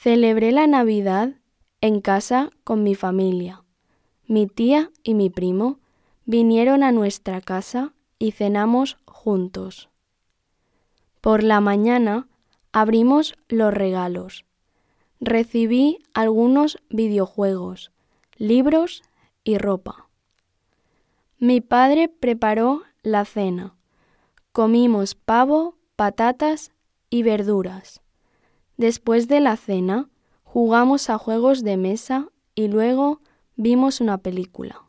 Celebré la Navidad en casa con mi familia. Mi tía y mi primo vinieron a nuestra casa y cenamos juntos. Por la mañana abrimos los regalos. Recibí algunos videojuegos, libros y ropa. Mi padre preparó la cena. Comimos pavo, patatas y verduras. Después de la cena, jugamos a juegos de mesa y luego vimos una película.